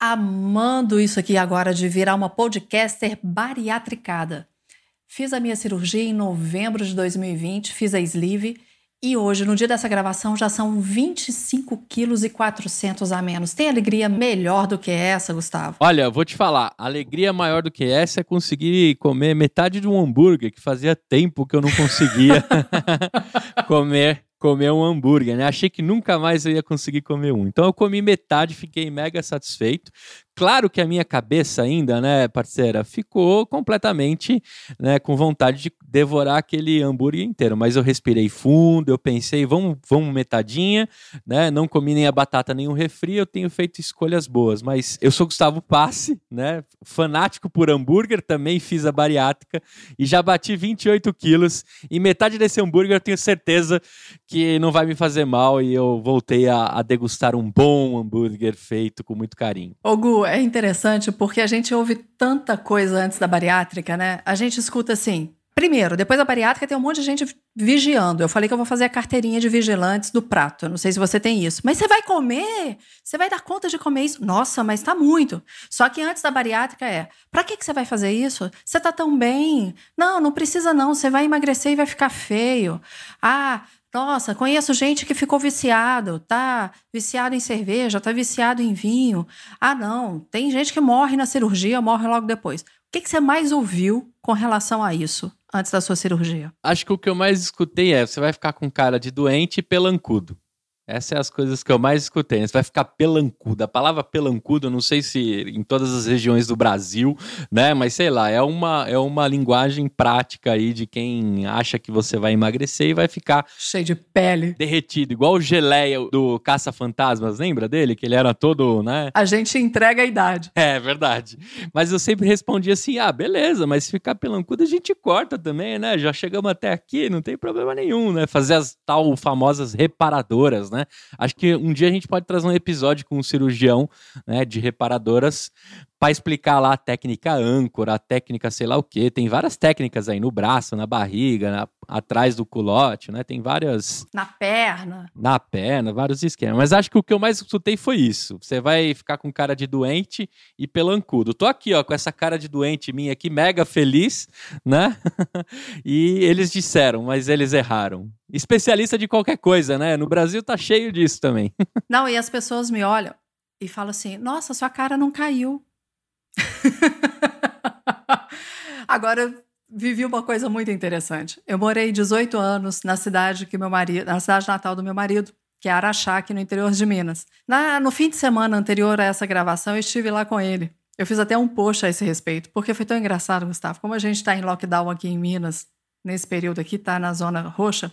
amando isso aqui agora de virar uma podcaster bariatricada. Fiz a minha cirurgia em novembro de 2020, fiz a sleeve e hoje, no dia dessa gravação, já são 25 quilos e 400 a menos. Tem alegria melhor do que essa, Gustavo? Olha, vou te falar, alegria maior do que essa é conseguir comer metade de um hambúrguer que fazia tempo que eu não conseguia comer comer um hambúrguer, né? Achei que nunca mais eu ia conseguir comer um. Então eu comi metade, fiquei mega satisfeito. Claro que a minha cabeça ainda, né, parceira, ficou completamente, né, com vontade de devorar aquele hambúrguer inteiro, mas eu respirei fundo, eu pensei, vamos, vamos metadinha, né? Não comi nem a batata nem o refri, eu tenho feito escolhas boas, mas eu sou Gustavo Passe, né? Fanático por hambúrguer, também fiz a bariátrica e já bati 28 quilos e metade desse hambúrguer eu tenho certeza que não vai me fazer mal e eu voltei a, a degustar um bom hambúrguer feito com muito carinho. Ô Gu, é interessante porque a gente ouve tanta coisa antes da bariátrica, né? A gente escuta assim. Primeiro, depois da bariátrica tem um monte de gente vigiando. Eu falei que eu vou fazer a carteirinha de vigilantes do prato. Eu não sei se você tem isso. Mas você vai comer? Você vai dar conta de comer isso? Nossa, mas tá muito. Só que antes da bariátrica é: pra que, que você vai fazer isso? Você tá tão bem. Não, não precisa não. Você vai emagrecer e vai ficar feio. Ah, nossa, conheço gente que ficou viciado, tá viciado em cerveja, tá viciado em vinho. Ah, não, tem gente que morre na cirurgia, morre logo depois. O que, que você mais ouviu com relação a isso antes da sua cirurgia? Acho que o que eu mais escutei é: você vai ficar com cara de doente e pelancudo. Essas são é as coisas que eu mais escutei. Você vai ficar pelancudo. A palavra pelancudo, eu não sei se em todas as regiões do Brasil, né? Mas sei lá, é uma, é uma linguagem prática aí de quem acha que você vai emagrecer e vai ficar cheio de pele, derretido, igual o geleia do Caça-Fantasmas, lembra dele? Que ele era todo, né? A gente entrega a idade. É, verdade. Mas eu sempre respondia assim: ah, beleza, mas se ficar pelancudo a gente corta também, né? Já chegamos até aqui, não tem problema nenhum, né? Fazer as tal famosas reparadoras, né? Né? Acho que um dia a gente pode trazer um episódio com um cirurgião, né, de reparadoras para explicar lá a técnica âncora, a técnica sei lá o que. Tem várias técnicas aí no braço, na barriga, na, atrás do culote, né? Tem várias. Na perna. Na perna, vários esquemas. Mas acho que o que eu mais escutei foi isso. Você vai ficar com cara de doente e pelancudo. Tô aqui, ó, com essa cara de doente minha aqui, mega feliz, né? e eles disseram, mas eles erraram. Especialista de qualquer coisa, né? No Brasil tá cheio disso também. Não, e as pessoas me olham e falam assim: nossa, sua cara não caiu. Agora, vivi uma coisa muito interessante. Eu morei 18 anos na cidade que meu marido, na cidade natal do meu marido, que é Araxá, aqui no interior de Minas. Na, no fim de semana anterior a essa gravação, eu estive lá com ele. Eu fiz até um post a esse respeito, porque foi tão engraçado, Gustavo. Como a gente está em lockdown aqui em Minas, nesse período aqui, tá na zona roxa,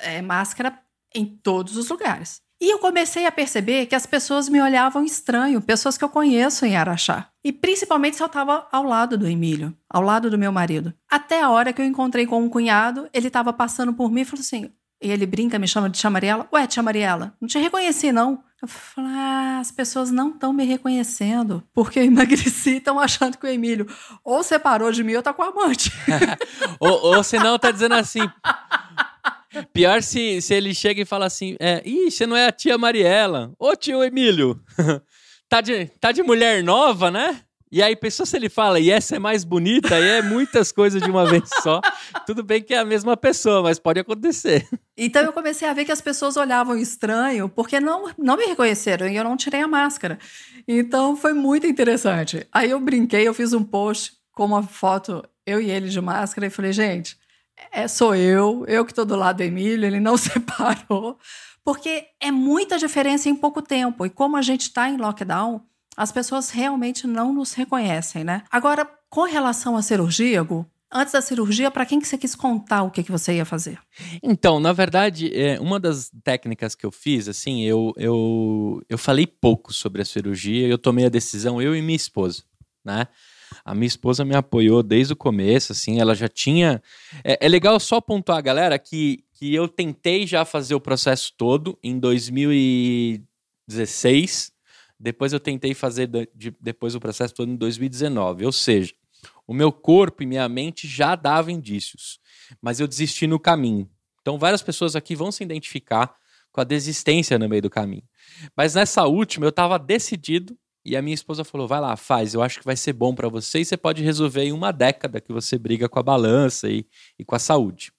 é máscara em todos os lugares. E eu comecei a perceber que as pessoas me olhavam estranho, pessoas que eu conheço em Araxá. E principalmente se eu estava ao lado do Emílio, ao lado do meu marido. Até a hora que eu encontrei com um cunhado, ele estava passando por mim e falou assim: e ele brinca, me chama de Tia Mariela. Ué, Tia Mariela, não te reconheci, não. Eu falei, ah, as pessoas não estão me reconhecendo. Porque eu emagreci estão achando que o Emílio ou separou de mim ou tá com amante. ou, ou senão tá dizendo assim. Pior se, se ele chega e fala assim: é, Ih, você não é a tia Mariela. Ô tio Emílio, tá, de, tá de mulher nova, né? E aí, pessoa se ele fala, e essa é mais bonita, e é muitas coisas de uma vez só. Tudo bem que é a mesma pessoa, mas pode acontecer. Então eu comecei a ver que as pessoas olhavam estranho, porque não, não me reconheceram e eu não tirei a máscara. Então foi muito interessante. Aí eu brinquei, eu fiz um post com uma foto, eu e ele de máscara, e falei, gente, é, sou eu, eu que estou do lado do Emílio, ele não separou, porque é muita diferença em pouco tempo. E como a gente está em lockdown, as pessoas realmente não nos reconhecem, né? Agora, com relação à cirurgia, Gu, antes da cirurgia, para quem que você quis contar o que, que você ia fazer? Então, na verdade, é, uma das técnicas que eu fiz, assim, eu, eu, eu falei pouco sobre a cirurgia, eu tomei a decisão, eu e minha esposa, né? A minha esposa me apoiou desde o começo, assim, ela já tinha. É, é legal só pontuar, galera, que, que eu tentei já fazer o processo todo em 2016, depois eu tentei fazer de, depois o processo todo em 2019, ou seja, o meu corpo e minha mente já davam indícios, mas eu desisti no caminho. Então, várias pessoas aqui vão se identificar com a desistência no meio do caminho. Mas nessa última, eu estava decidido e a minha esposa falou: vai lá, faz, eu acho que vai ser bom para você e você pode resolver em uma década que você briga com a balança e, e com a saúde.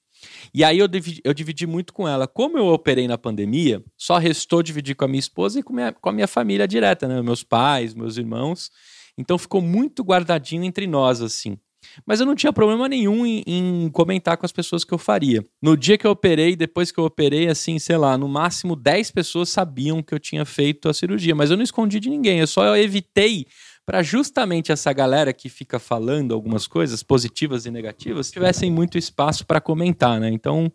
E aí eu dividi, eu dividi muito com ela. Como eu operei na pandemia, só restou dividir com a minha esposa e com, minha, com a minha família direta, né? Meus pais, meus irmãos. Então ficou muito guardadinho entre nós, assim. Mas eu não tinha problema nenhum em, em, comentar com as pessoas que eu faria. No dia que eu operei, depois que eu operei, assim, sei lá, no máximo 10 pessoas sabiam que eu tinha feito a cirurgia, mas eu não escondi de ninguém, eu só evitei para justamente essa galera que fica falando algumas coisas positivas e negativas tivessem muito espaço para comentar, né? Então,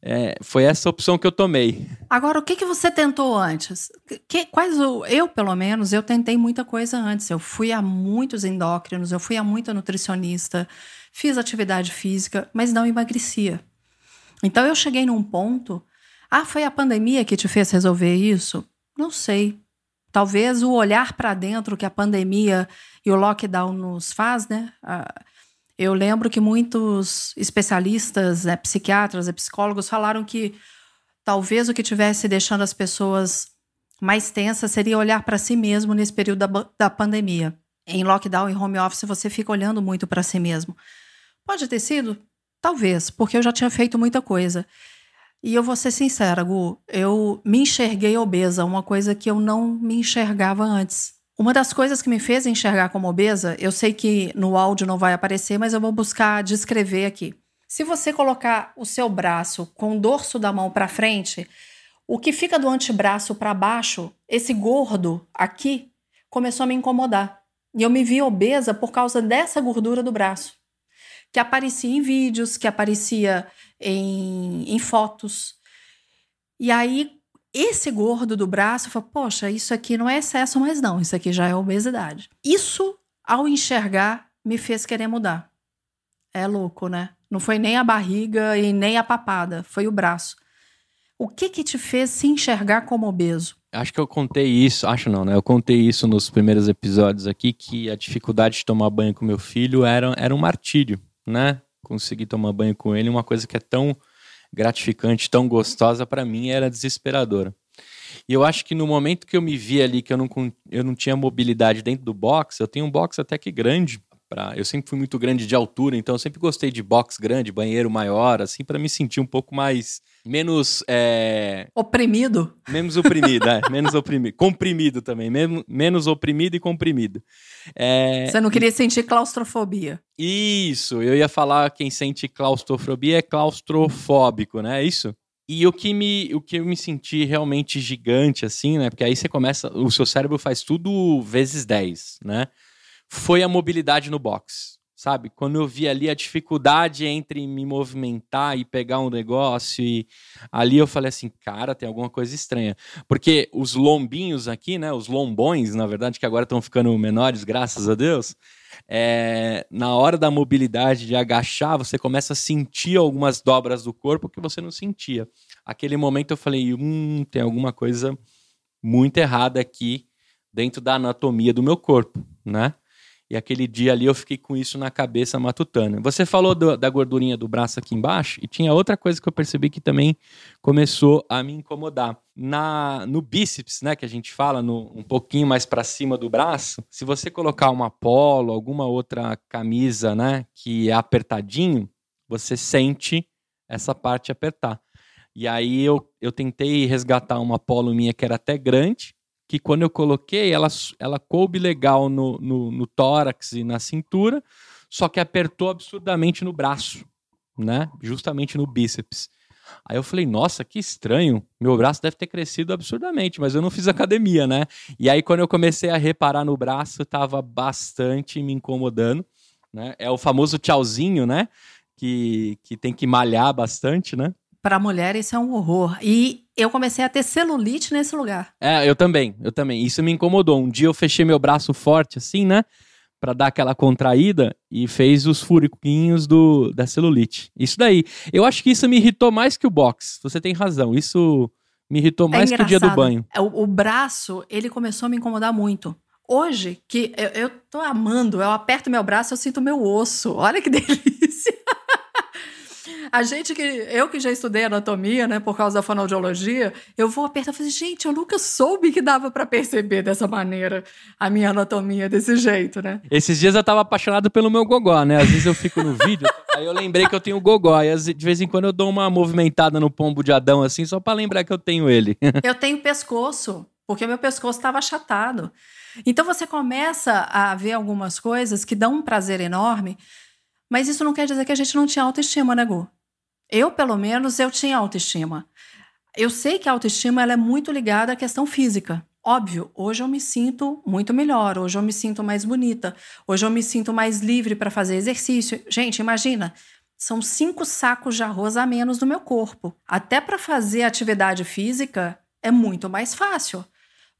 é, foi essa opção que eu tomei. Agora, o que, que você tentou antes? Que, quais o, eu, pelo menos, eu tentei muita coisa antes. Eu fui a muitos endócrinos, eu fui a muita nutricionista, fiz atividade física, mas não emagrecia. Então eu cheguei num ponto. Ah, foi a pandemia que te fez resolver isso? Não sei. Talvez o olhar para dentro que a pandemia e o lockdown nos faz, né? Ah, eu lembro que muitos especialistas, né, psiquiatras psicólogos falaram que talvez o que tivesse deixando as pessoas mais tensas seria olhar para si mesmo nesse período da, da pandemia. Em lockdown e home office, você fica olhando muito para si mesmo. Pode ter sido? Talvez, porque eu já tinha feito muita coisa. E eu vou ser sincera, Gu, eu me enxerguei obesa, uma coisa que eu não me enxergava antes. Uma das coisas que me fez enxergar como obesa, eu sei que no áudio não vai aparecer, mas eu vou buscar descrever aqui. Se você colocar o seu braço com o dorso da mão para frente, o que fica do antebraço para baixo, esse gordo aqui, começou a me incomodar. E eu me vi obesa por causa dessa gordura do braço, que aparecia em vídeos, que aparecia em, em fotos. E aí esse gordo do braço falou: Poxa, isso aqui não é excesso mais, não, isso aqui já é obesidade. Isso, ao enxergar, me fez querer mudar. É louco, né? Não foi nem a barriga e nem a papada, foi o braço. O que que te fez se enxergar como obeso? Acho que eu contei isso, acho não, né? Eu contei isso nos primeiros episódios aqui, que a dificuldade de tomar banho com meu filho era, era um martírio, né? Conseguir tomar banho com ele, uma coisa que é tão gratificante, tão gostosa, para mim era desesperadora. E eu acho que no momento que eu me vi ali, que eu não, eu não tinha mobilidade dentro do box, eu tenho um box até que grande. Pra, eu sempre fui muito grande de altura, então eu sempre gostei de box grande, banheiro maior, assim, para me sentir um pouco mais. menos. É... Oprimido? Menos oprimido, é. Menos oprimido. Comprimido também. Menos, menos oprimido e comprimido. É... Você não queria sentir claustrofobia? Isso, eu ia falar quem sente claustrofobia é claustrofóbico, né? É isso? E o que me, o que eu me senti realmente gigante, assim, né? Porque aí você começa, o seu cérebro faz tudo vezes 10, né? Foi a mobilidade no box sabe? Quando eu vi ali a dificuldade entre me movimentar e pegar um negócio e ali eu falei assim, cara, tem alguma coisa estranha. Porque os lombinhos aqui, né, os lombões, na verdade, que agora estão ficando menores, graças a Deus, é, na hora da mobilidade, de agachar, você começa a sentir algumas dobras do corpo que você não sentia. Aquele momento eu falei, hum, tem alguma coisa muito errada aqui dentro da anatomia do meu corpo, né? E aquele dia ali eu fiquei com isso na cabeça matutana. Você falou do, da gordurinha do braço aqui embaixo, e tinha outra coisa que eu percebi que também começou a me incomodar. Na, no bíceps, né, que a gente fala, no, um pouquinho mais para cima do braço, se você colocar uma polo, alguma outra camisa, né, que é apertadinho, você sente essa parte apertar. E aí eu, eu tentei resgatar uma polo minha que era até grande, que quando eu coloquei, ela, ela coube legal no, no, no tórax e na cintura, só que apertou absurdamente no braço, né? Justamente no bíceps. Aí eu falei, nossa, que estranho. Meu braço deve ter crescido absurdamente, mas eu não fiz academia, né? E aí, quando eu comecei a reparar no braço, estava bastante me incomodando. né? É o famoso tchauzinho, né? Que, que tem que malhar bastante, né? Para mulher, isso é um horror. E eu comecei a ter celulite nesse lugar. É, eu também, eu também. Isso me incomodou. Um dia eu fechei meu braço forte, assim, né? Pra dar aquela contraída e fez os furiquinhos do, da celulite. Isso daí. Eu acho que isso me irritou mais que o box. Você tem razão. Isso me irritou mais é que o dia do banho. É, o, o braço, ele começou a me incomodar muito. Hoje, que eu, eu tô amando, eu aperto meu braço, eu sinto meu osso. Olha que delícia! A gente que. Eu que já estudei anatomia, né, por causa da fonoaudiologia, eu vou apertar e assim, gente, eu nunca soube que dava para perceber dessa maneira a minha anatomia desse jeito, né? Esses dias eu tava apaixonado pelo meu gogó, né? Às vezes eu fico no vídeo, aí eu lembrei que eu tenho gogó. E de vez em quando eu dou uma movimentada no pombo de Adão, assim, só para lembrar que eu tenho ele. eu tenho pescoço, porque meu pescoço estava achatado. Então você começa a ver algumas coisas que dão um prazer enorme, mas isso não quer dizer que a gente não tinha autoestima, né, Gu? Eu, pelo menos, eu tinha autoestima. Eu sei que a autoestima ela é muito ligada à questão física. Óbvio, hoje eu me sinto muito melhor, hoje eu me sinto mais bonita, hoje eu me sinto mais livre para fazer exercício. Gente, imagina, são cinco sacos de arroz a menos no meu corpo. Até para fazer atividade física é muito mais fácil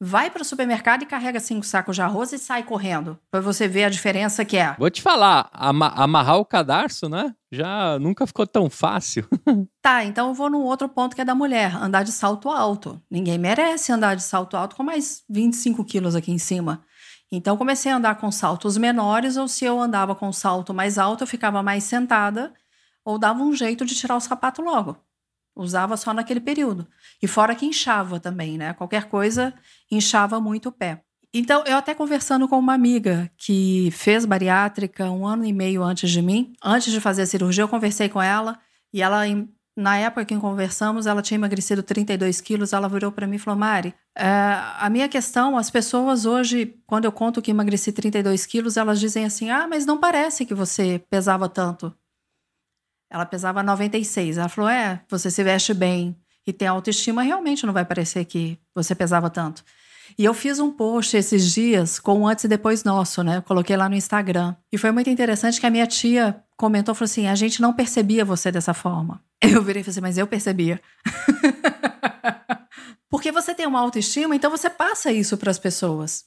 vai para o supermercado e carrega cinco sacos de arroz e sai correndo, para você ver a diferença que é. Vou te falar, ama amarrar o cadarço, né? Já nunca ficou tão fácil. tá, então eu vou num outro ponto que é da mulher, andar de salto alto. Ninguém merece andar de salto alto com mais 25 quilos aqui em cima. Então comecei a andar com saltos menores, ou se eu andava com salto mais alto, eu ficava mais sentada, ou dava um jeito de tirar o sapato logo. Usava só naquele período. E fora que inchava também, né? Qualquer coisa inchava muito o pé. Então, eu até conversando com uma amiga que fez bariátrica um ano e meio antes de mim, antes de fazer a cirurgia, eu conversei com ela e ela, na época que conversamos, ela tinha emagrecido 32 quilos. Ela virou para mim e falou: Mari, é, a minha questão, as pessoas hoje, quando eu conto que emagreci 32 quilos, elas dizem assim: ah, mas não parece que você pesava tanto. Ela pesava 96. Ela falou: É, você se veste bem e tem autoestima, realmente não vai parecer que você pesava tanto. E eu fiz um post esses dias com o antes e depois nosso, né? Eu coloquei lá no Instagram. E foi muito interessante que a minha tia comentou, falou assim: a gente não percebia você dessa forma. Eu virei e falei assim, mas eu percebia. Porque você tem uma autoestima, então você passa isso para as pessoas.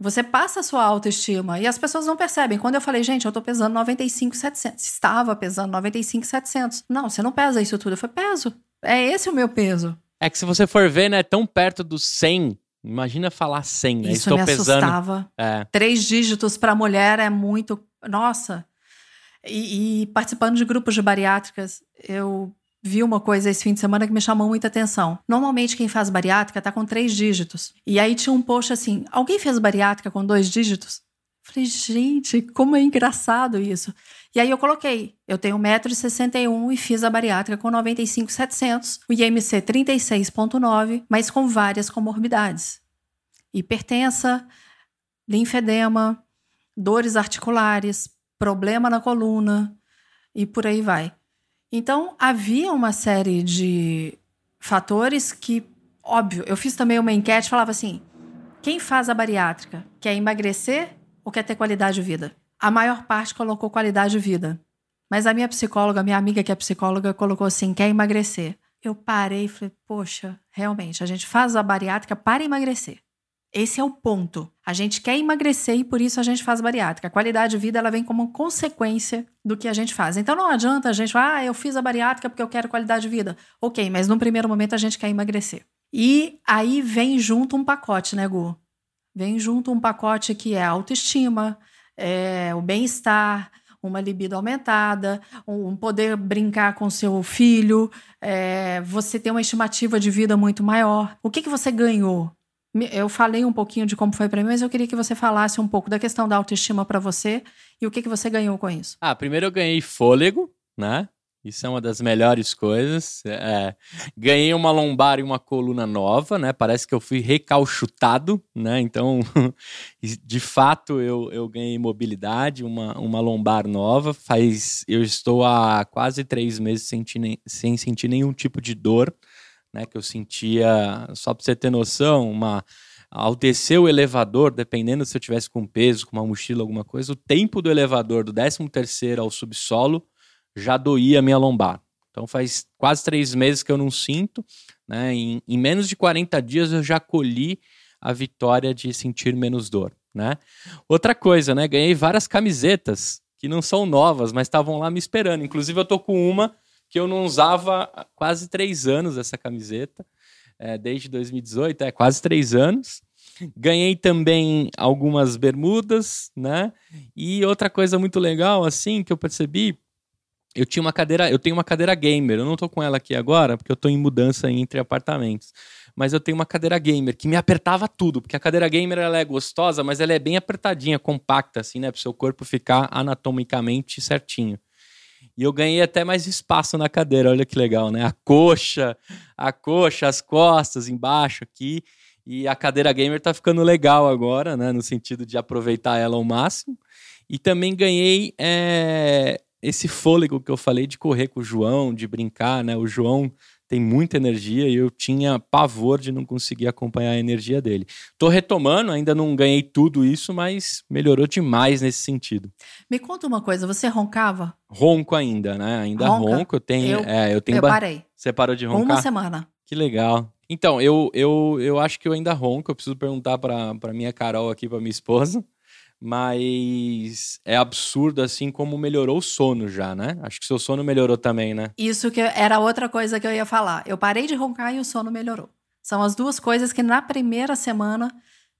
Você passa a sua autoestima e as pessoas não percebem. Quando eu falei, gente, eu tô pesando 95,700. Estava pesando 95,700. Não, você não pesa isso tudo. Eu falei, peso. É esse o meu peso. É que se você for ver, né, tão perto do 100. Imagina falar 100, né? Isso Estou me pesando. assustava. É. Três dígitos para mulher é muito. Nossa. E, e participando de grupos de bariátricas, eu vi uma coisa esse fim de semana que me chamou muita atenção. Normalmente quem faz bariátrica tá com três dígitos. E aí tinha um post assim: alguém fez bariátrica com dois dígitos? Falei, gente, como é engraçado isso. E aí eu coloquei, eu tenho 1,61m e fiz a bariátrica com 95,700, o IMC 36,9, mas com várias comorbidades. Hipertensa, linfedema, dores articulares, problema na coluna e por aí vai. Então, havia uma série de fatores que, óbvio, eu fiz também uma enquete falava assim: quem faz a bariátrica quer emagrecer ou quer ter qualidade de vida? A maior parte colocou qualidade de vida. Mas a minha psicóloga, minha amiga que é psicóloga, colocou assim: quer emagrecer. Eu parei e falei: poxa, realmente, a gente faz a bariátrica para emagrecer. Esse é o ponto. A gente quer emagrecer e por isso a gente faz bariátrica. A qualidade de vida ela vem como consequência do que a gente faz. Então não adianta a gente, ah, eu fiz a bariátrica porque eu quero qualidade de vida. Ok, mas no primeiro momento a gente quer emagrecer. E aí vem junto um pacote, né, Gu? Vem junto um pacote que é autoestima, é o bem-estar, uma libido aumentada, um poder brincar com seu filho, é, você ter uma estimativa de vida muito maior. O que, que você ganhou eu falei um pouquinho de como foi para mim, mas eu queria que você falasse um pouco da questão da autoestima para você e o que, que você ganhou com isso. Ah, primeiro eu ganhei fôlego, né? Isso é uma das melhores coisas. É, ganhei uma lombar e uma coluna nova, né? Parece que eu fui recalchutado, né? Então, de fato, eu, eu ganhei mobilidade, uma, uma lombar nova. Faz, eu estou há quase três meses sem, sem sentir nenhum tipo de dor né, que eu sentia, só para você ter noção, uma ao descer o elevador, dependendo se eu tivesse com peso, com uma mochila, alguma coisa, o tempo do elevador do 13 terceiro ao subsolo já doía a minha lombar. Então faz quase três meses que eu não sinto, né? Em, em menos de 40 dias eu já colhi a vitória de sentir menos dor, né? Outra coisa, né? Ganhei várias camisetas que não são novas, mas estavam lá me esperando. Inclusive eu tô com uma que eu não usava há quase três anos essa camiseta, é, desde 2018, é quase três anos. Ganhei também algumas bermudas, né? E outra coisa muito legal, assim, que eu percebi, eu tinha uma cadeira, eu tenho uma cadeira gamer, eu não tô com ela aqui agora, porque eu tô em mudança entre apartamentos. Mas eu tenho uma cadeira gamer que me apertava tudo, porque a cadeira gamer ela é gostosa, mas ela é bem apertadinha, compacta, assim, né? Para o seu corpo ficar anatomicamente certinho. E eu ganhei até mais espaço na cadeira, olha que legal, né? A coxa, a coxa, as costas embaixo aqui. E a cadeira gamer tá ficando legal agora, né? No sentido de aproveitar ela ao máximo. E também ganhei é, esse fôlego que eu falei de correr com o João, de brincar, né? O João tem muita energia e eu tinha pavor de não conseguir acompanhar a energia dele. Tô retomando, ainda não ganhei tudo isso, mas melhorou demais nesse sentido. Me conta uma coisa, você roncava? Ronco ainda, né? Ainda Ronca. ronco, eu tenho, eu, é, eu tenho Eu parei. Você parou de roncar? Uma semana. Que legal. Então, eu, eu, eu acho que eu ainda ronco, eu preciso perguntar para minha Carol aqui, para minha esposa mas é absurdo assim como melhorou o sono já, né? Acho que seu sono melhorou também, né? Isso que era outra coisa que eu ia falar. Eu parei de roncar e o sono melhorou. São as duas coisas que na primeira semana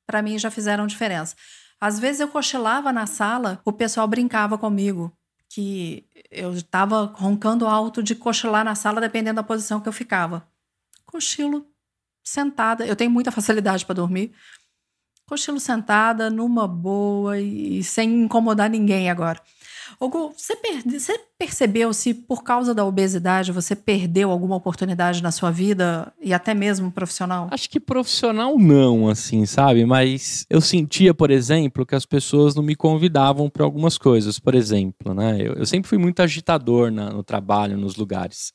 para mim já fizeram diferença. Às vezes eu cochilava na sala, o pessoal brincava comigo que eu estava roncando alto de cochilar na sala dependendo da posição que eu ficava. Cochilo sentada, eu tenho muita facilidade para dormir cochilo sentada, numa boa e, sem incomodar ninguém agora. Hugo, você, perde, você percebeu se por causa da obesidade você perdeu alguma oportunidade na sua vida e até mesmo profissional? Acho que profissional não, assim, sabe? Mas eu sentia, por exemplo, que as pessoas não me convidavam para algumas coisas. Por exemplo, né? Eu, eu sempre fui muito agitador na, no trabalho, nos lugares.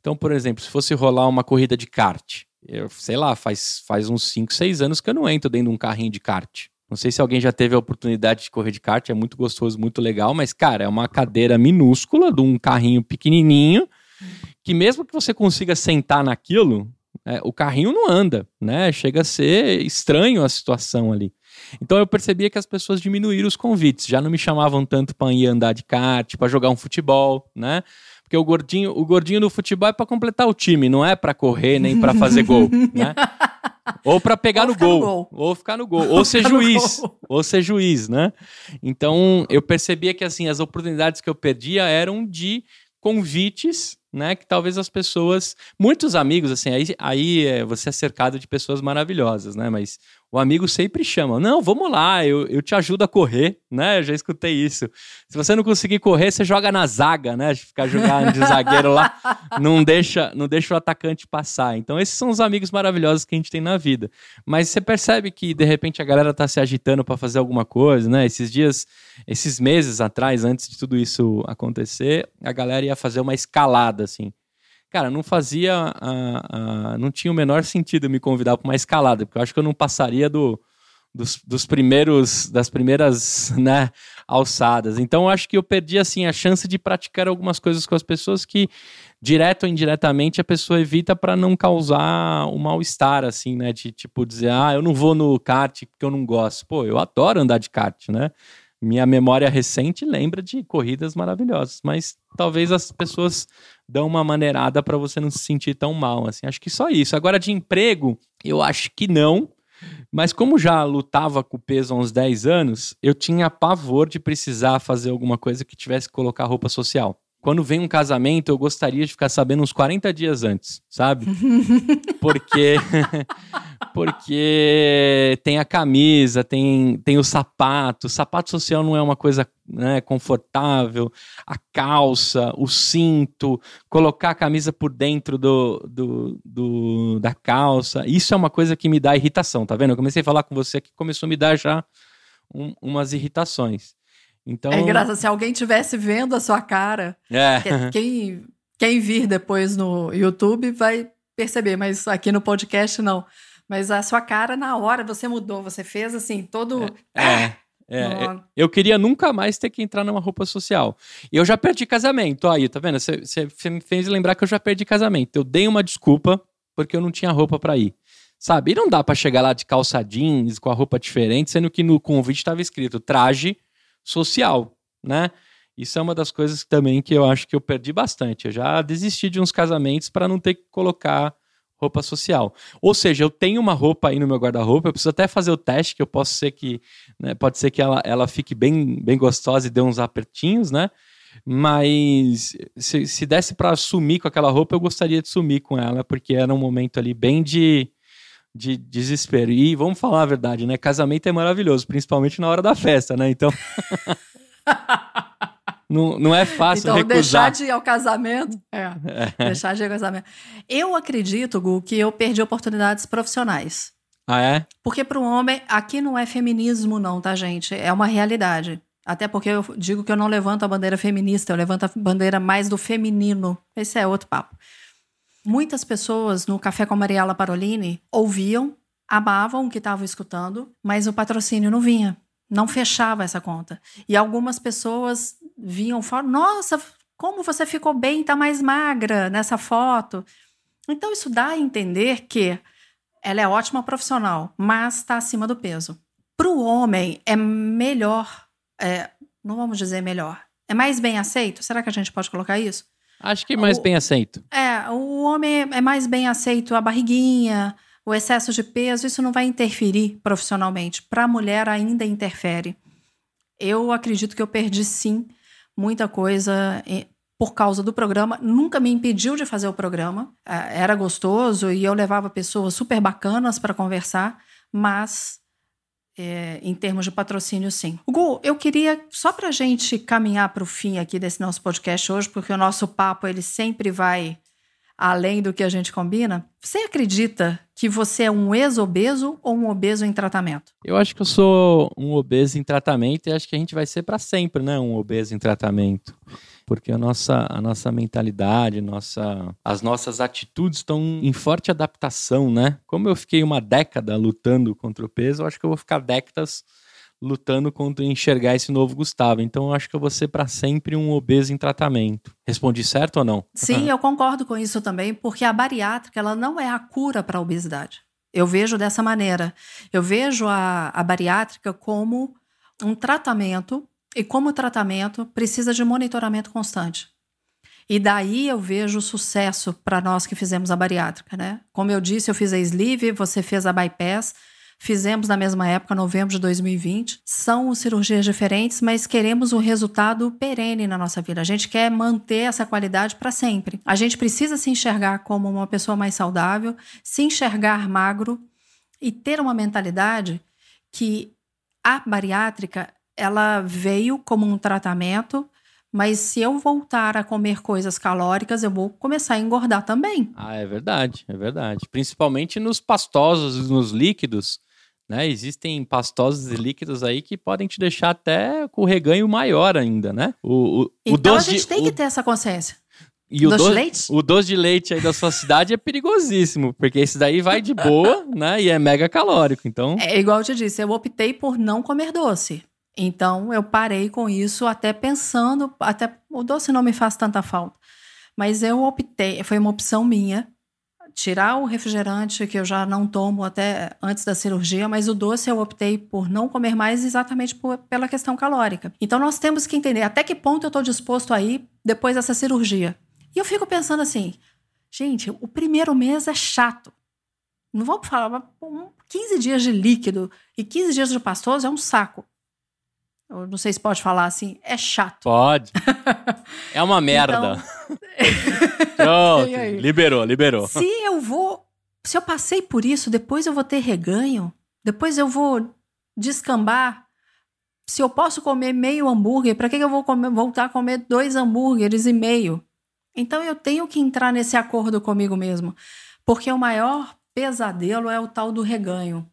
Então, por exemplo, se fosse rolar uma corrida de kart, eu sei lá, faz, faz uns 5, 6 anos que eu não entro dentro de um carrinho de kart. Não sei se alguém já teve a oportunidade de correr de kart, é muito gostoso, muito legal, mas, cara, é uma cadeira minúscula de um carrinho pequenininho, que mesmo que você consiga sentar naquilo, é, o carrinho não anda, né? Chega a ser estranho a situação ali. Então eu percebia que as pessoas diminuíram os convites, já não me chamavam tanto para ir andar de kart, para jogar um futebol, né? Porque o gordinho, o gordinho no futebol é para completar o time, não é para correr nem para fazer gol, né? Ou para pegar no gol, no gol, ou ficar no gol, ou, ou ser juiz, ou ser juiz, né? Então, eu percebia que assim, as oportunidades que eu perdia eram de convites, né? Que talvez as pessoas, muitos amigos, assim, aí, aí é, você é cercado de pessoas maravilhosas, né? Mas o amigo sempre chama, não, vamos lá, eu, eu te ajudo a correr, né? Eu já escutei isso. Se você não conseguir correr, você joga na zaga, né? Ficar jogando de zagueiro lá, não deixa, não deixa o atacante passar. Então, esses são os amigos maravilhosos que a gente tem na vida. Mas você percebe que, de repente, a galera tá se agitando para fazer alguma coisa, né? Esses dias, esses meses atrás, antes de tudo isso acontecer, a galera ia fazer uma escalada, assim. Cara, não fazia. não tinha o menor sentido me convidar para uma escalada, porque eu acho que eu não passaria do, dos, dos primeiros. das primeiras né, alçadas. Então eu acho que eu perdi assim, a chance de praticar algumas coisas com as pessoas que, direto ou indiretamente, a pessoa evita para não causar um mal-estar, assim, né? De tipo dizer, ah, eu não vou no kart porque eu não gosto. Pô, eu adoro andar de kart, né? minha memória recente lembra de corridas maravilhosas, mas talvez as pessoas dão uma maneirada para você não se sentir tão mal, assim. Acho que só isso. Agora de emprego, eu acho que não. Mas como já lutava com o peso há uns 10 anos, eu tinha pavor de precisar fazer alguma coisa que tivesse que colocar roupa social quando vem um casamento, eu gostaria de ficar sabendo uns 40 dias antes, sabe? Porque porque tem a camisa, tem, tem o sapato. O sapato social não é uma coisa né, confortável. A calça, o cinto, colocar a camisa por dentro do, do, do, da calça. Isso é uma coisa que me dá irritação, tá vendo? Eu comecei a falar com você que começou a me dar já um, umas irritações. Então... É engraçado, se alguém tivesse vendo a sua cara, é. quem, quem vir depois no YouTube vai perceber, mas aqui no podcast não. Mas a sua cara, na hora, você mudou, você fez assim, todo. É. é, é eu queria nunca mais ter que entrar numa roupa social. E eu já perdi casamento. Aí, tá vendo? Você, você me fez lembrar que eu já perdi casamento. Eu dei uma desculpa porque eu não tinha roupa para ir. Sabe? E não dá para chegar lá de calça jeans, com a roupa diferente, sendo que no convite estava escrito traje social, né? Isso é uma das coisas também que eu acho que eu perdi bastante. Eu já desisti de uns casamentos para não ter que colocar roupa social. Ou seja, eu tenho uma roupa aí no meu guarda-roupa, eu preciso até fazer o teste, que eu posso ser que, né, pode ser que ela, ela fique bem, bem gostosa e dê uns apertinhos, né? Mas se, se desse para sumir com aquela roupa, eu gostaria de sumir com ela, porque era um momento ali bem de de desespero. E vamos falar a verdade, né? Casamento é maravilhoso, principalmente na hora da festa, né? Então. não, não é fácil então, recusar. deixar de ir ao casamento. É, é. Deixar de ir ao casamento. Eu acredito, Gu, que eu perdi oportunidades profissionais. Ah, é? Porque para um homem, aqui não é feminismo, não, tá, gente? É uma realidade. Até porque eu digo que eu não levanto a bandeira feminista, eu levanto a bandeira mais do feminino. Esse é outro papo. Muitas pessoas no Café com a Mariela Parolini ouviam, amavam o que estavam escutando, mas o patrocínio não vinha, não fechava essa conta. E algumas pessoas vinham falar: Nossa, como você ficou bem, tá mais magra nessa foto. Então, isso dá a entender que ela é ótima profissional, mas está acima do peso. Para o homem, é melhor, é, não vamos dizer melhor, é mais bem aceito? Será que a gente pode colocar isso? Acho que mais o, bem aceito. É, o homem é mais bem aceito a barriguinha, o excesso de peso, isso não vai interferir profissionalmente. Para a mulher ainda interfere. Eu acredito que eu perdi sim muita coisa por causa do programa. Nunca me impediu de fazer o programa. É, era gostoso e eu levava pessoas super bacanas para conversar, mas é, em termos de patrocínio, sim. Gu, eu queria, só para a gente caminhar para o fim aqui desse nosso podcast hoje, porque o nosso papo ele sempre vai além do que a gente combina. Você acredita que você é um ex-obeso ou um obeso em tratamento? Eu acho que eu sou um obeso em tratamento e acho que a gente vai ser para sempre, né? Um obeso em tratamento porque a nossa, a nossa mentalidade, nossa, as nossas atitudes estão em forte adaptação, né? Como eu fiquei uma década lutando contra o peso, eu acho que eu vou ficar décadas lutando contra enxergar esse novo Gustavo. Então eu acho que eu vou ser para sempre um obeso em tratamento. Respondi certo ou não? Sim, eu concordo com isso também, porque a bariátrica ela não é a cura para a obesidade. Eu vejo dessa maneira. Eu vejo a, a bariátrica como um tratamento e como tratamento, precisa de monitoramento constante. E daí eu vejo sucesso para nós que fizemos a bariátrica, né? Como eu disse, eu fiz a sleeve, você fez a bypass, fizemos na mesma época, novembro de 2020. São cirurgias diferentes, mas queremos um resultado perene na nossa vida. A gente quer manter essa qualidade para sempre. A gente precisa se enxergar como uma pessoa mais saudável, se enxergar magro e ter uma mentalidade que a bariátrica ela veio como um tratamento, mas se eu voltar a comer coisas calóricas, eu vou começar a engordar também. Ah, é verdade, é verdade. Principalmente nos pastosos, nos líquidos, né? Existem pastosos e líquidos aí que podem te deixar até com o reganho maior ainda, né? O, o, então o a gente de, tem o... que ter essa consciência. E o doce, de leite? O doce de leite aí da sua cidade é perigosíssimo, porque esse daí vai de boa, né? E é mega calórico, então... É igual eu te disse, eu optei por não comer doce. Então eu parei com isso, até pensando, até o doce não me faz tanta falta. Mas eu optei, foi uma opção minha, tirar o refrigerante que eu já não tomo até antes da cirurgia, mas o doce eu optei por não comer mais exatamente por, pela questão calórica. Então nós temos que entender até que ponto eu estou disposto a ir depois dessa cirurgia. E eu fico pensando assim, gente, o primeiro mês é chato. Não vamos falar, 15 dias de líquido e 15 dias de pastoso é um saco. Eu não sei se pode falar assim, é chato. Pode. É uma merda. Então... Pronto, liberou, liberou. Se eu vou, se eu passei por isso, depois eu vou ter reganho, depois eu vou descambar. Se eu posso comer meio hambúrguer, para que eu vou comer, voltar a comer dois hambúrgueres e meio? Então eu tenho que entrar nesse acordo comigo mesmo, porque o maior pesadelo é o tal do reganho.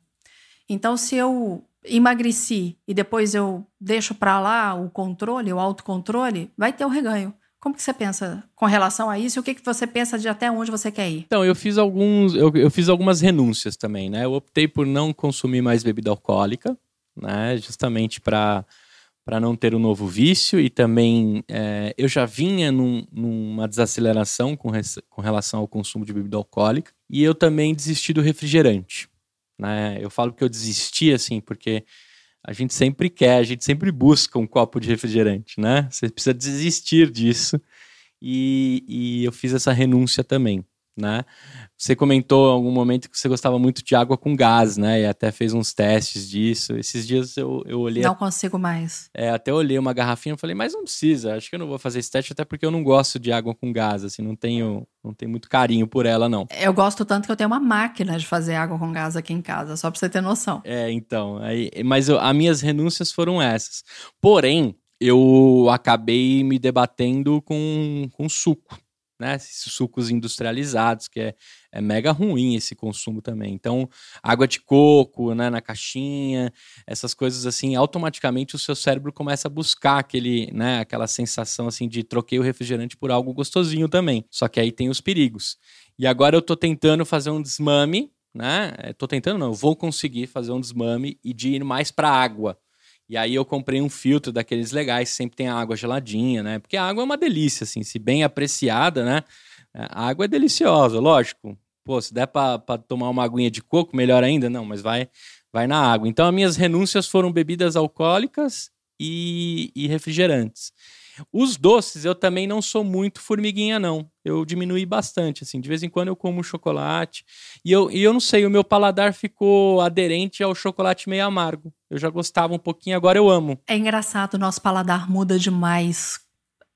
Então, se eu emagreci e depois eu deixo para lá o controle, o autocontrole, vai ter o reganho. Como que você pensa com relação a isso? O que, que você pensa de até onde você quer ir? Então, eu fiz alguns. Eu, eu fiz algumas renúncias também, né? Eu optei por não consumir mais bebida alcoólica, né? Justamente para para não ter um novo vício e também é, eu já vinha num, numa desaceleração com, res, com relação ao consumo de bebida alcoólica e eu também desisti do refrigerante. Né? Eu falo que eu desisti assim porque a gente sempre quer, a gente sempre busca um copo de refrigerante, né? Você precisa desistir disso e, e eu fiz essa renúncia também né? Você comentou em algum momento que você gostava muito de água com gás, né? E até fez uns testes disso. Esses dias eu, eu olhei. Não consigo mais. É, até olhei uma garrafinha e falei, mas não precisa, acho que eu não vou fazer esse teste, até porque eu não gosto de água com gás, assim, não tenho, não tenho muito carinho por ela, não. Eu gosto tanto que eu tenho uma máquina de fazer água com gás aqui em casa, só pra você ter noção. É, então. Aí, mas eu, as minhas renúncias foram essas. Porém, eu acabei me debatendo com, com suco né? Esses sucos industrializados, que é, é mega ruim esse consumo também. Então, água de coco, né, na caixinha, essas coisas assim, automaticamente o seu cérebro começa a buscar aquele, né, aquela sensação assim de troquei o refrigerante por algo gostosinho também. Só que aí tem os perigos. E agora eu tô tentando fazer um desmame, né? É, tô tentando, não, eu vou conseguir fazer um desmame e de ir mais para água. E aí eu comprei um filtro daqueles legais, sempre tem água geladinha, né? Porque a água é uma delícia, assim, se bem apreciada, né? É, a água é deliciosa, lógico. Pô, se der para tomar uma aguinha de coco, melhor ainda, não, mas vai, vai na água. Então, as minhas renúncias foram bebidas alcoólicas e, e refrigerantes. Os doces, eu também não sou muito formiguinha, não. Eu diminui bastante, assim. De vez em quando eu como chocolate. E eu, e eu não sei, o meu paladar ficou aderente ao chocolate meio amargo. Eu já gostava um pouquinho, agora eu amo. É engraçado, nosso paladar muda demais.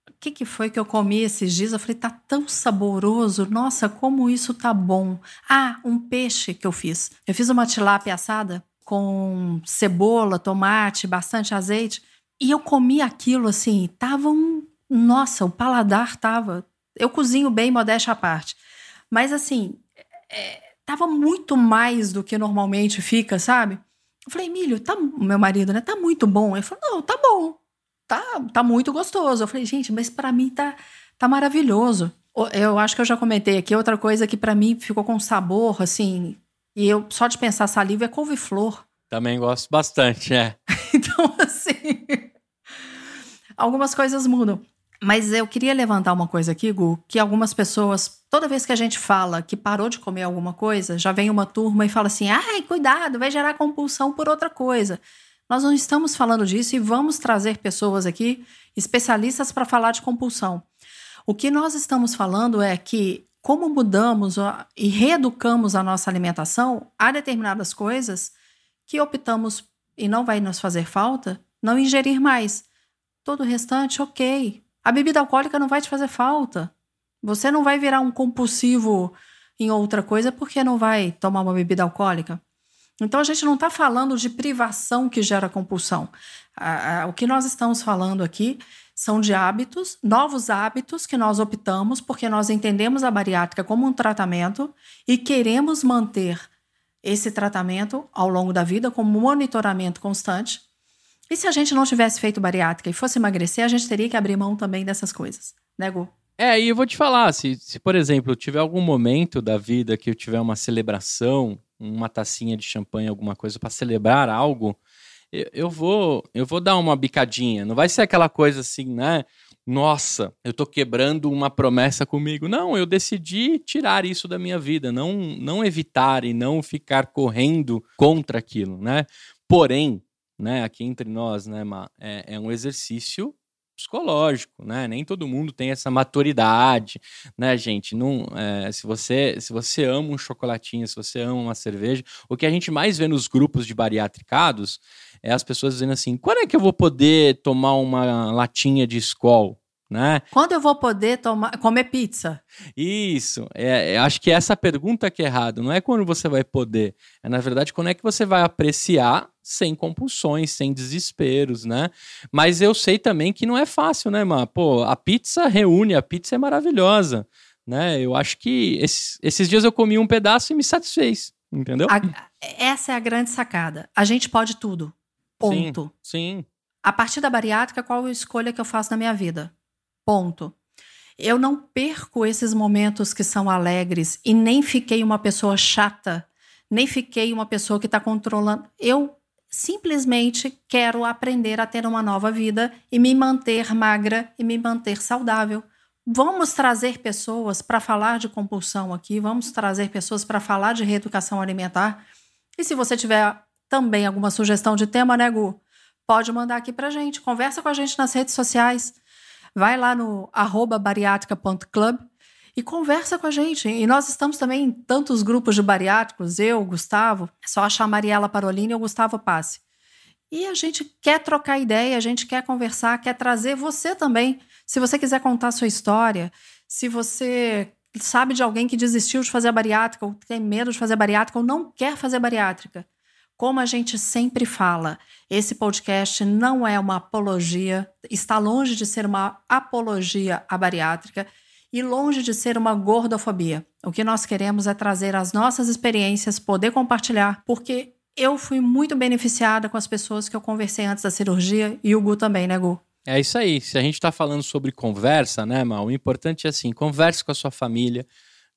O que, que foi que eu comi esses dias? Eu falei, tá tão saboroso. Nossa, como isso tá bom. Ah, um peixe que eu fiz. Eu fiz uma tilápia assada com cebola, tomate, bastante azeite. E eu comi aquilo assim, tava um. Nossa, o paladar tava. Eu cozinho bem, modéstia à parte. Mas assim, é, tava muito mais do que normalmente fica, sabe? Eu falei, Emílio, tá. Meu marido, né? Tá muito bom. Ele falou, não, tá bom. Tá, tá muito gostoso. Eu falei, gente, mas para mim tá, tá maravilhoso. Eu acho que eu já comentei aqui outra coisa que para mim ficou com sabor, assim. E eu só de pensar saliva é couve-flor. Também gosto bastante, é. então, assim algumas coisas mudam. Mas eu queria levantar uma coisa aqui, Gu, que algumas pessoas, toda vez que a gente fala que parou de comer alguma coisa, já vem uma turma e fala assim: ai, cuidado, vai gerar compulsão por outra coisa. Nós não estamos falando disso e vamos trazer pessoas aqui, especialistas, para falar de compulsão. O que nós estamos falando é que, como mudamos e reeducamos a nossa alimentação, há determinadas coisas que optamos, e não vai nos fazer falta, não ingerir mais. Todo o restante, ok. A bebida alcoólica não vai te fazer falta. Você não vai virar um compulsivo em outra coisa porque não vai tomar uma bebida alcoólica. Então a gente não está falando de privação que gera compulsão. o que nós estamos falando aqui são de hábitos, novos hábitos que nós optamos porque nós entendemos a bariátrica como um tratamento e queremos manter esse tratamento ao longo da vida como monitoramento constante e se a gente não tivesse feito bariátrica e fosse emagrecer, a gente teria que abrir mão também dessas coisas, né, Gu? É, e eu vou te falar, se, se por exemplo, tiver algum momento da vida que eu tiver uma celebração, uma tacinha de champanhe, alguma coisa para celebrar algo, eu, eu, vou eu vou dar uma bicadinha. Não vai ser aquela coisa assim, né? Nossa, eu tô quebrando uma promessa comigo. Não, eu decidi tirar isso da minha vida, não não evitar e não ficar correndo contra aquilo, né? Porém, né, aqui entre nós, né, Ma, é, é um exercício psicológico, né? Nem todo mundo tem essa maturidade, né, gente? Não, é, se você se você ama um chocolatinho, se você ama uma cerveja, o que a gente mais vê nos grupos de bariatricados é as pessoas dizendo assim: quando é que eu vou poder tomar uma latinha de Skol? Né? Quando eu vou poder tomar, comer pizza? Isso, é, é, acho que essa pergunta que é errada, não é quando você vai poder, é na verdade quando é que você vai apreciar sem compulsões, sem desesperos, né? Mas eu sei também que não é fácil, né, Má? Pô, a pizza reúne, a pizza é maravilhosa, né? Eu acho que esses, esses dias eu comi um pedaço e me satisfez, entendeu? A, essa é a grande sacada. A gente pode tudo. Ponto. Sim, sim. A partir da bariátrica, qual a escolha que eu faço na minha vida? Ponto. Eu não perco esses momentos que são alegres e nem fiquei uma pessoa chata, nem fiquei uma pessoa que está controlando. Eu simplesmente quero aprender a ter uma nova vida e me manter magra e me manter saudável. Vamos trazer pessoas para falar de compulsão aqui, vamos trazer pessoas para falar de reeducação alimentar. E se você tiver também alguma sugestão de tema, né, Gu? Pode mandar aqui para gente. Conversa com a gente nas redes sociais. Vai lá no bariátrica.club e conversa com a gente. E nós estamos também em tantos grupos de bariátricos, eu, Gustavo, é só achar Mariela Parolini ou Gustavo Passe. E a gente quer trocar ideia, a gente quer conversar, quer trazer você também. Se você quiser contar a sua história, se você sabe de alguém que desistiu de fazer a bariátrica, ou tem medo de fazer a bariátrica, ou não quer fazer a bariátrica, como a gente sempre fala, esse podcast não é uma apologia, está longe de ser uma apologia à bariátrica e longe de ser uma gordofobia. O que nós queremos é trazer as nossas experiências, poder compartilhar, porque eu fui muito beneficiada com as pessoas que eu conversei antes da cirurgia e o Gu também, né, Gu? É isso aí. Se a gente está falando sobre conversa, né, Mal? O importante é assim: converse com a sua família,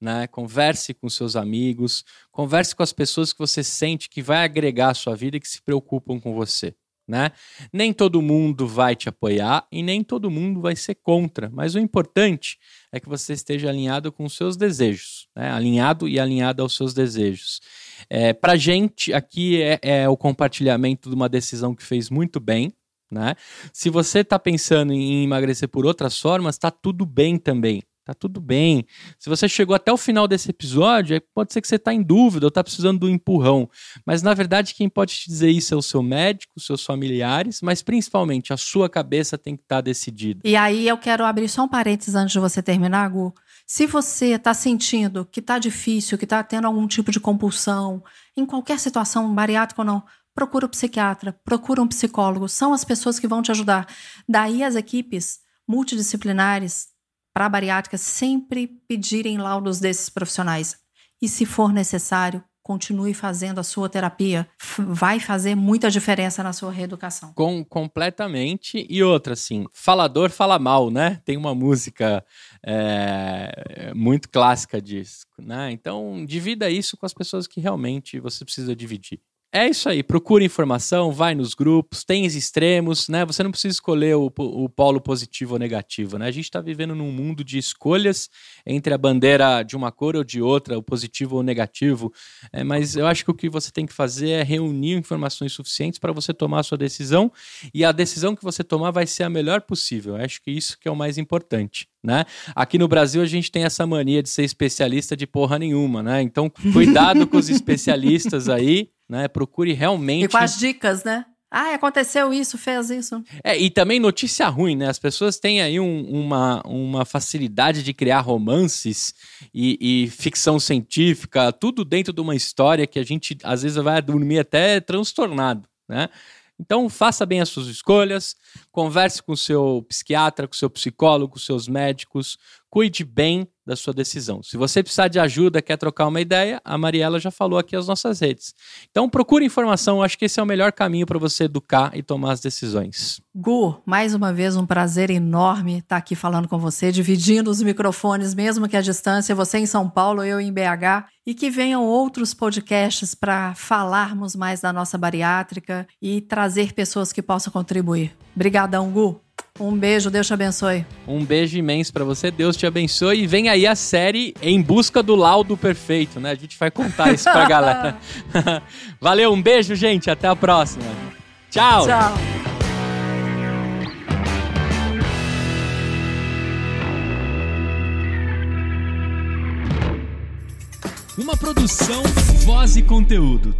né? Converse com seus amigos, converse com as pessoas que você sente que vai agregar à sua vida e que se preocupam com você né? Nem todo mundo vai te apoiar e nem todo mundo vai ser contra, mas o importante é que você esteja alinhado com os seus desejos, né? alinhado e alinhado aos seus desejos. É, Para gente, aqui é, é, o compartilhamento de uma decisão que fez muito bem. Né? Se você está pensando em emagrecer por outras formas, está tudo bem também. Tá tudo bem. Se você chegou até o final desse episódio, é, pode ser que você está em dúvida ou está precisando do empurrão. Mas na verdade, quem pode te dizer isso é o seu médico, seus familiares, mas principalmente a sua cabeça tem que estar tá decidida. E aí eu quero abrir só um parênteses antes de você terminar, Gu. Se você está sentindo que está difícil, que está tendo algum tipo de compulsão, em qualquer situação, bariátrica ou não, procura um psiquiatra, procura um psicólogo. São as pessoas que vão te ajudar. Daí as equipes multidisciplinares para a bariátrica sempre pedirem laudos desses profissionais. E se for necessário, continue fazendo a sua terapia. Vai fazer muita diferença na sua reeducação. Com, completamente. E outra, assim, falador fala mal, né? Tem uma música é, muito clássica disso, né? Então, divida isso com as pessoas que realmente você precisa dividir. É isso aí, procura informação, vai nos grupos, tem os extremos, né? Você não precisa escolher o, o polo positivo ou negativo, né? A gente está vivendo num mundo de escolhas entre a bandeira de uma cor ou de outra, o positivo ou o negativo. É, mas eu acho que o que você tem que fazer é reunir informações suficientes para você tomar a sua decisão e a decisão que você tomar vai ser a melhor possível. Eu acho que isso que é o mais importante. Né? Aqui no Brasil a gente tem essa mania de ser especialista de porra nenhuma, né? Então cuidado com os especialistas aí, né? Procure realmente. E com as dicas, né? Ah, aconteceu isso, fez isso. É, e também notícia ruim, né? As pessoas têm aí um, uma, uma facilidade de criar romances e, e, ficção científica, tudo dentro de uma história que a gente às vezes vai dormir até transtornado, né? Então, faça bem as suas escolhas, converse com o seu psiquiatra, com o seu psicólogo, com os seus médicos, cuide bem da sua decisão. Se você precisar de ajuda, quer trocar uma ideia, a Mariela já falou aqui as nossas redes. Então procure informação, acho que esse é o melhor caminho para você educar e tomar as decisões. Gu, mais uma vez um prazer enorme estar aqui falando com você, dividindo os microfones, mesmo que à distância, você em São Paulo, eu em BH, e que venham outros podcasts para falarmos mais da nossa bariátrica e trazer pessoas que possam contribuir. Obrigadão, Gu. Um beijo, Deus te abençoe. Um beijo imenso para você, Deus te abençoe. E vem aí a série Em Busca do Laudo Perfeito, né? A gente vai contar isso pra galera. Valeu, um beijo, gente. Até a próxima. Tchau. Tchau. Uma produção, voz e conteúdo.